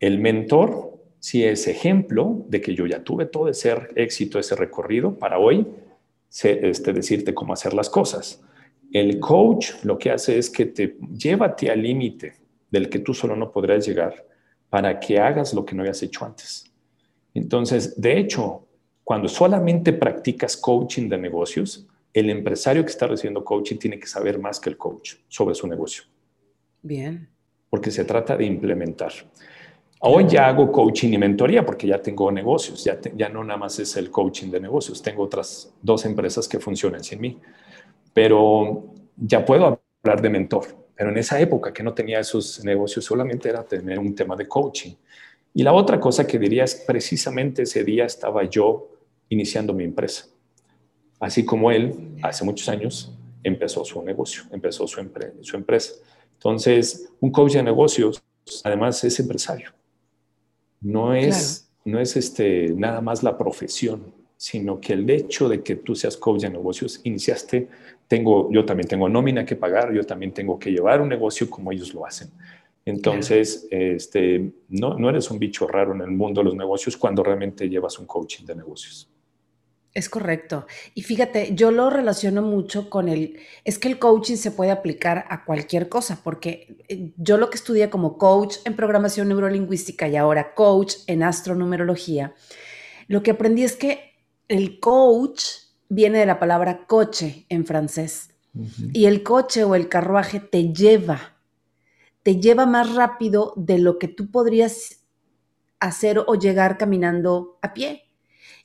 El mentor sí es ejemplo de que yo ya tuve todo ese éxito, ese recorrido para hoy este, decirte cómo hacer las cosas. El coach lo que hace es que te ti al límite del que tú solo no podrás llegar para que hagas lo que no habías hecho antes. Entonces, de hecho, cuando solamente practicas coaching de negocios, el empresario que está recibiendo coaching tiene que saber más que el coach sobre su negocio. Bien. Porque se trata de implementar. Hoy ya hago coaching y mentoría porque ya tengo negocios, ya, ya no nada más es el coaching de negocios, tengo otras dos empresas que funcionan sin mí, pero ya puedo hablar de mentor. Pero en esa época que no tenía esos negocios, solamente era tener un tema de coaching. Y la otra cosa que diría es, precisamente ese día estaba yo iniciando mi empresa. Así como él, hace muchos años, empezó su negocio, empezó su, su empresa. Entonces, un coach de negocios, además, es empresario. No es, no es este, nada más la profesión, sino que el hecho de que tú seas coach de negocios, iniciaste, tengo, yo también tengo nómina que pagar, yo también tengo que llevar un negocio como ellos lo hacen. Entonces, este, no, no eres un bicho raro en el mundo de los negocios cuando realmente llevas un coaching de negocios. Es correcto. Y fíjate, yo lo relaciono mucho con el, es que el coaching se puede aplicar a cualquier cosa, porque eh, yo lo que estudié como coach en programación neurolingüística y ahora coach en astronumerología, lo que aprendí es que el coach viene de la palabra coche en francés. Y el coche o el carruaje te lleva, te lleva más rápido de lo que tú podrías hacer o llegar caminando a pie.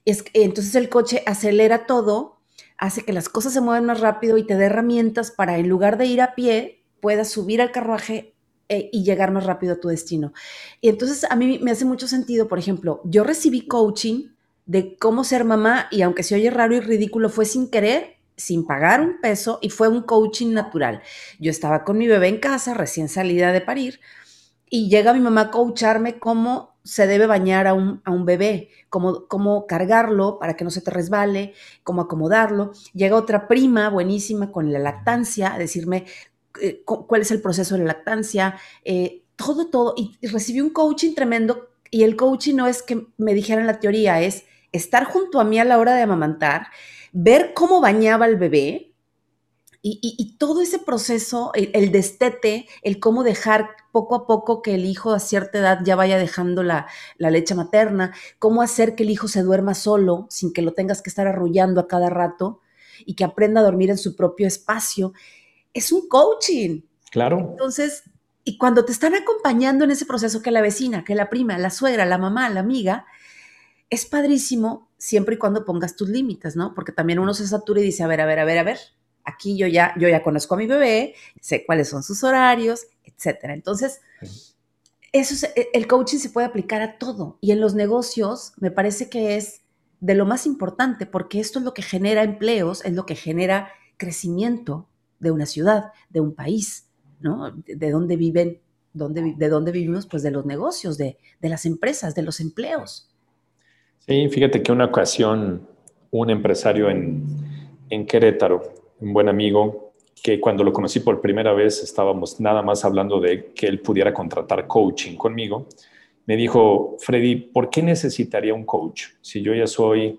Es, entonces el coche acelera todo, hace que las cosas se muevan más rápido y te dé herramientas para en lugar de ir a pie, puedas subir al carruaje eh, y llegar más rápido a tu destino. Y entonces a mí me hace mucho sentido, por ejemplo, yo recibí coaching de cómo ser mamá y aunque se oye raro y ridículo, fue sin querer, sin pagar un peso y fue un coaching natural. Yo estaba con mi bebé en casa, recién salida de parir, y llega mi mamá a coacharme cómo se debe bañar a un, bebé, cómo, cómo, cargarlo para que no se te resbale, cómo acomodarlo. Llega otra prima buenísima con la lactancia a decirme eh, cuál es el proceso de la lactancia, eh, todo, todo. Y, y recibí un coaching tremendo y el coaching no es que me dijeran la teoría, es estar junto a mí a la hora de amamantar, ver cómo bañaba el bebé, y, todo ese proceso, el, destete, el cómo dejar poco a poco que el hijo a cierta edad ya vaya dejando la, leche materna, cómo hacer que el hijo se duerma solo sin que lo tengas que estar arrullando a cada rato y que aprenda a dormir en su propio espacio, es un coaching. Claro. Entonces, y cuando te están acompañando en ese proceso que la vecina, que la prima, la suegra, la mamá, la amiga, es padrísimo siempre y cuando pongas tus límites, ¿no? Porque también uno se satura y dice, a ver, a ver, a ver, a ver, Aquí yo ya, yo ya conozco a mi bebé, sé cuáles son sus horarios, etcétera. Entonces, eso e, el coaching se puede aplicar a todo y en los negocios me parece que es de lo más importante porque esto es lo que genera empleos, es lo que genera crecimiento de una ciudad, de un país, ¿no? De, dónde viven, dónde, de dónde vivimos, pues de los negocios, de, de las empresas, de los empleos. Sí, fíjate que una ocasión un empresario en, en Querétaro un buen amigo, que cuando lo conocí por primera vez estábamos nada más hablando de que él pudiera contratar coaching conmigo. Me dijo, Freddy, ¿por qué necesitaría un coach si yo ya soy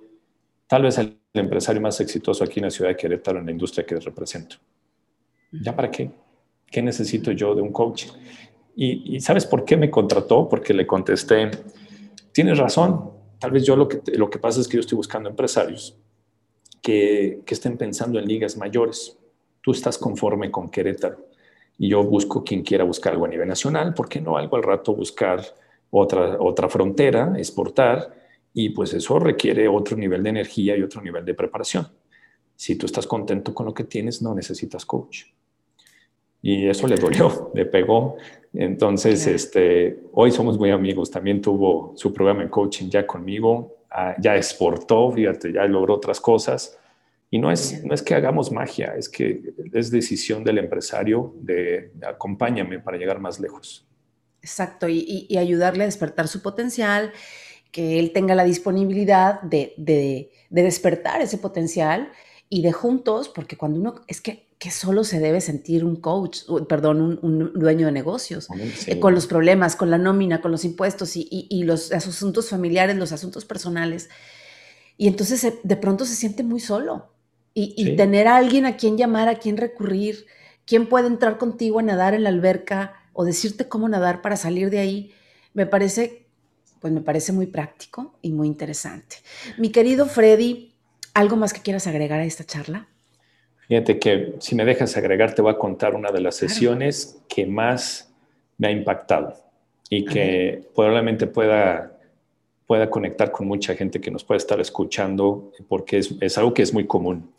tal vez el empresario más exitoso aquí en la ciudad de Querétaro en la industria que represento? ¿Ya para qué? ¿Qué necesito yo de un coach? Y, ¿sabes por qué me contrató? Porque le contesté, tienes razón, tal vez yo lo que, lo que pasa es que yo estoy buscando empresarios que, estén pensando en ligas mayores. Tú estás conforme con Querétaro y yo busco quien quiera buscar algo a nivel nacional, ¿por qué no algo al rato buscar otra, otra frontera, exportar? Y pues eso requiere otro nivel de energía y otro nivel de preparación. Si tú estás contento con lo que tienes, no necesitas coach. Y eso le dolió, *laughs* le pegó. Entonces, este, hoy somos muy amigos. También tuvo su programa en coaching ya conmigo, ah, ya exportó, fíjate, ya logró otras cosas. Y no es, no es que hagamos magia, es que es decisión del empresario de acompáñame para llegar más lejos. Exacto, y, y, ayudarle a despertar su potencial, que él tenga la disponibilidad de, de, de, despertar ese potencial y de juntos, porque cuando uno, es que, que solo se debe sentir un coach, perdón, un, dueño de negocios, eh, con los problemas, con la nómina, con los impuestos y, y, y los asuntos familiares, los asuntos personales. Y entonces de pronto se siente muy solo y, tener a alguien a quien llamar, a quien recurrir, quién puede entrar contigo a nadar en la alberca o decirte cómo nadar para salir de ahí, me parece, pues me parece muy práctico y muy interesante. Mi querido Freddy, ¿algo más que quieras agregar a esta charla? Fíjate que si me dejas agregar, te voy a contar una de las sesiones que más me ha impactado y que probablemente pueda, pueda conectar con mucha gente que nos puede estar escuchando porque es, es algo que es muy común.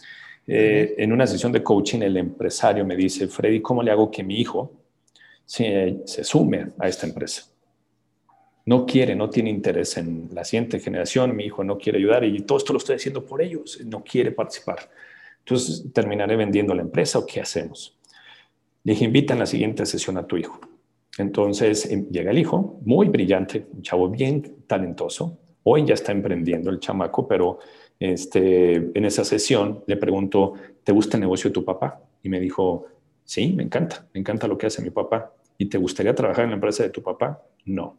Eh, en una sesión de coaching, el empresario me dice, Freddy, ¿cómo le hago que mi hijo se, se sume a esta empresa? No quiere, no tiene interés en la siguiente generación, mi hijo no quiere ayudar y todo esto lo estoy haciendo por ellos, no quiere participar. Entonces, ¿terminaré vendiendo la empresa o qué hacemos? Le dije, invita en la siguiente sesión a tu hijo. Entonces em, llega el hijo, muy brillante, un chavo bien talentoso. Hoy ya está emprendiendo el chamaco, pero este, en esa sesión le pregunto, ¿te gusta el negocio de tu papá? Y me dijo, sí, me encanta, me encanta lo que hace mi papá. ¿Y te gustaría trabajar en la empresa de tu papá? No.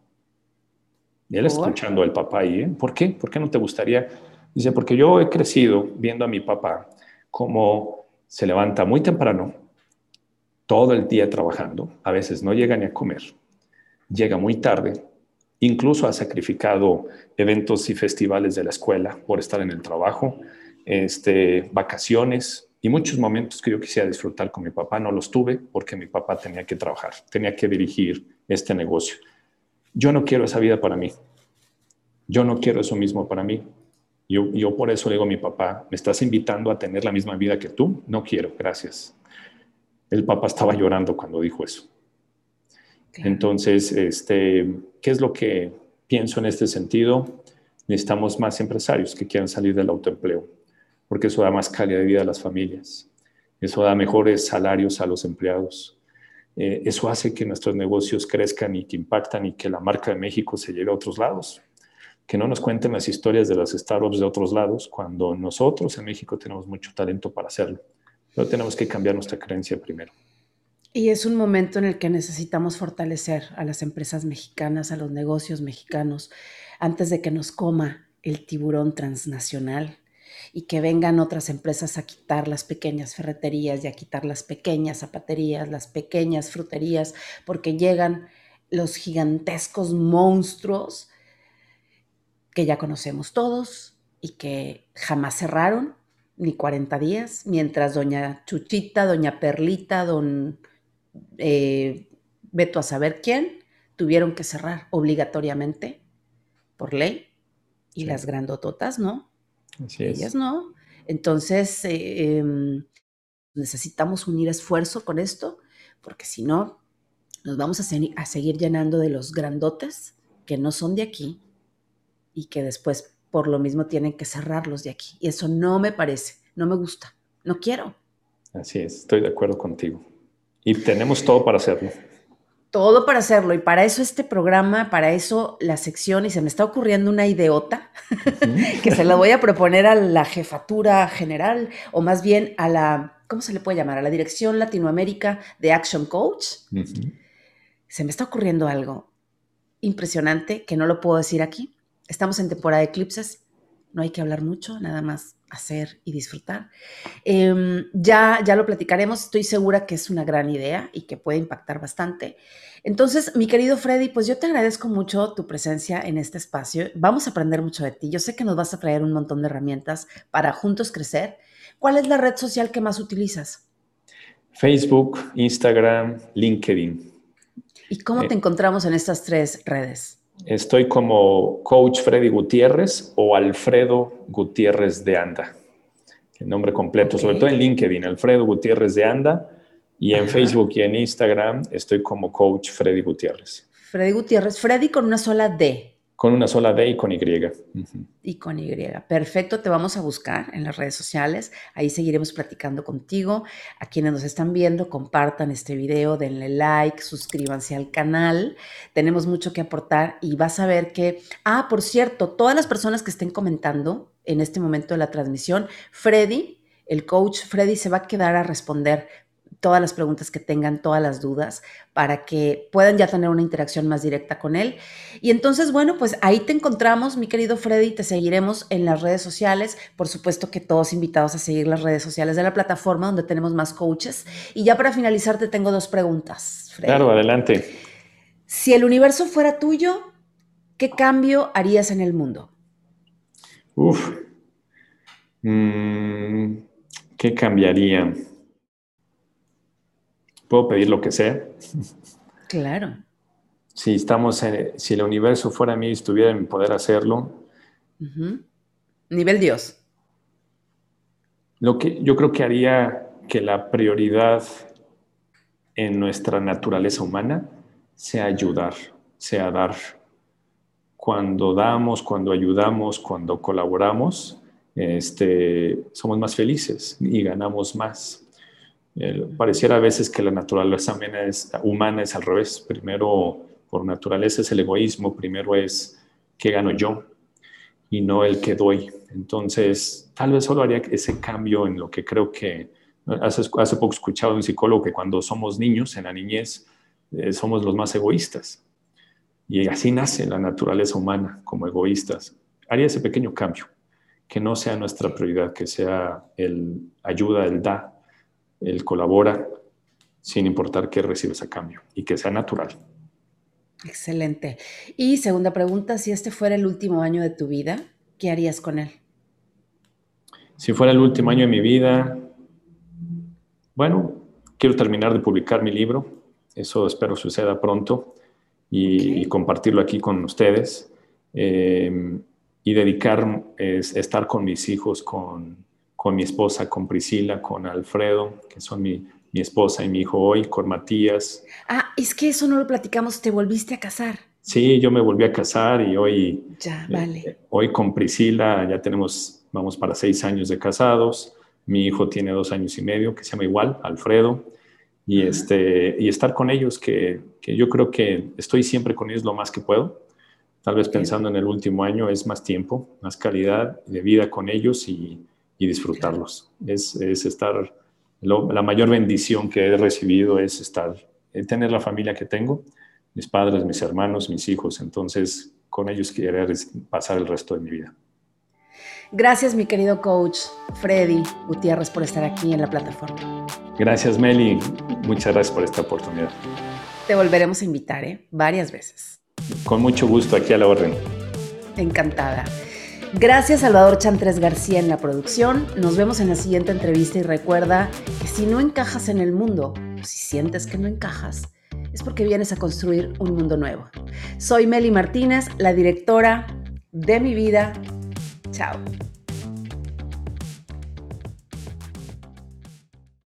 Y él escuchando al papá ahí, ¿eh? ¿por qué? ¿Por qué no te gustaría? Dice, porque yo he crecido viendo a mi papá como se levanta muy temprano, todo el día trabajando, a veces no llega ni a comer, llega muy tarde, Incluso ha sacrificado eventos y festivales de la escuela por estar en el trabajo, este, vacaciones y muchos momentos que yo quisiera disfrutar con mi papá. No los tuve porque mi papá tenía que trabajar, tenía que dirigir este negocio. Yo no quiero esa vida para mí. Yo no quiero eso mismo para mí. Yo, yo por eso le digo a mi papá, ¿me estás invitando a tener la misma vida que tú? No quiero, gracias. El papá estaba llorando cuando dijo eso. Entonces, este, ¿qué es lo que pienso en este sentido? Necesitamos más empresarios que quieran salir del autoempleo, porque eso da más calidad de vida a las familias, eso da mejores salarios a los empleados, eh, eso hace que nuestros negocios crezcan y que impactan y que la marca de México se lleve a otros lados. Que no nos cuenten las historias de las startups de otros lados cuando nosotros en México tenemos mucho talento para hacerlo. Pero tenemos que cambiar nuestra creencia primero. Y es un momento en el que necesitamos fortalecer a las empresas mexicanas, a los negocios mexicanos, antes de que nos coma el tiburón transnacional y que vengan otras empresas a quitar las pequeñas ferreterías y a quitar las pequeñas zapaterías, las pequeñas fruterías, porque llegan los gigantescos monstruos que ya conocemos todos y que jamás cerraron ni 40 días, mientras doña Chuchita, doña Perlita, don eh, veto a saber quién, tuvieron que cerrar obligatoriamente por ley y las grandototas no. Ellas no. Entonces, eh, em, necesitamos unir esfuerzo con esto, porque si no, nos vamos a, a, seguir llenando de los grandotes que no son de aquí y que después por lo mismo tienen que cerrarlos de aquí. Y eso no me parece, no me gusta, no quiero. Así es, estoy de acuerdo contigo. Y tenemos todo para hacerlo. Todo para hacerlo. Y para eso este programa, para eso la sección, y se me está ocurriendo una ideota *laughs* que se la voy a proponer a la jefatura general, o más bien a la, ¿cómo se le puede llamar? A la Dirección Latinoamérica de Action Coach. Se me está ocurriendo algo impresionante que no lo puedo decir aquí. Estamos en temporada de eclipses, no hay que hablar mucho, nada más hacer y disfrutar. Em, ya, ya lo platicaremos, estoy segura que es una gran idea y que puede impactar bastante. Entonces, mi querido Freddy, pues yo te agradezco mucho tu presencia en este espacio. Vamos a aprender mucho de ti. Yo sé que nos vas a traer un montón de herramientas para juntos crecer. ¿Cuál es la red social que más utilizas? Facebook, Instagram, LinkedIn. ¿Y cómo te eh, encontramos en estas tres redes? Estoy como Coach Freddy Gutiérrez o Alfredo Gutiérrez de Anda. El nombre completo, sobre todo en LinkedIn, Alfredo Gutiérrez de Anda. Y en Facebook y en Instagram estoy como Coach Freddy Gutiérrez. Freddy Gutiérrez, Freddy con una sola D. Con una sola D y con Y. Y con Y. Perfecto, te vamos a buscar en las redes sociales. Ahí seguiremos platicando contigo. A quienes nos están viendo, compartan este video, denle like, suscríbanse al canal. Tenemos mucho que aportar y vas a ver que, ah, por cierto, todas las personas que estén comentando en este momento de la transmisión, Freddy, el coach Freddy se va a quedar a responder todas las preguntas que tengan, todas las dudas, para que puedan ya tener una interacción más directa con él. Y entonces, bueno, pues ahí te encontramos, mi querido Freddy, te seguiremos en las redes sociales, por supuesto que todos invitados a seguir las redes sociales de la plataforma donde tenemos más coaches. Y ya para finalizar te tengo dos preguntas, Freddy. Claro, adelante. Si el universo fuera tuyo, ¿qué cambio harías en el mundo? Uf. Mm, ¿Qué cambiaría? Puedo pedir lo que sea. Claro. Si estamos en, si el universo fuera mí y estuviera en poder hacerlo. Nivel Dios. Lo que yo creo que haría que la prioridad en nuestra naturaleza humana sea ayudar, sea dar. Cuando damos, cuando ayudamos, cuando colaboramos, este, somos más felices y ganamos más pareciera a veces que la naturaleza humana es, al revés. Primero, por naturaleza es el egoísmo, primero es qué gano yo y no el que doy. Entonces, tal vez solo haría ese cambio en lo que creo que hace, hace poco escuchado un psicólogo que cuando somos niños, en la niñez, eh, somos los más egoístas. Y así nace la naturaleza humana como egoístas. Haría ese pequeño cambio, que no sea nuestra prioridad, que sea el ayuda, el da, él colabora sin importar qué recibes a cambio y que sea natural. Excelente. Y segunda pregunta, si este fuera el último año de tu vida, ¿qué harías con él? Si fuera el último año de mi vida, bueno, quiero terminar de publicar mi libro, eso espero suceda pronto y, compartirlo aquí con ustedes eh, y dedicar, estar con mis hijos, con, con mi esposa, con Priscila, con Alfredo, que son mi, esposa y mi hijo hoy, con Matías. Ah, es que eso no lo platicamos, te volviste a casar. Sí, yo me volví a casar y hoy, ya, eh, vale. hoy con Priscila ya tenemos, vamos para seis años de casados. Mi hijo tiene dos años y medio, que se llama igual, Alfredo. Y, este, y estar con ellos, que, que, yo creo que estoy siempre con ellos lo más que puedo. Tal vez pensando en el último año es más tiempo, más calidad de vida con ellos y, y disfrutarlos. Es, es estar, la mayor bendición que he recibido es estar, tener la familia que tengo, mis padres, mis hermanos, mis hijos. Entonces, con ellos quiero pasar el resto de mi vida. Gracias, mi querido coach Freddy Gutiérrez, por estar aquí en la plataforma. Gracias, Meli. Muchas gracias por esta oportunidad. Te volveremos a invitar, ¿eh? Varias veces. Con mucho gusto, aquí a la orden. Encantada. Gracias Salvador Chantres García en la producción. Nos vemos en la siguiente entrevista y recuerda que si no encajas en el mundo, si sientes que no encajas, es porque vienes a construir un mundo nuevo. Soy Meli Martínez, la directora de mi vida. Chao.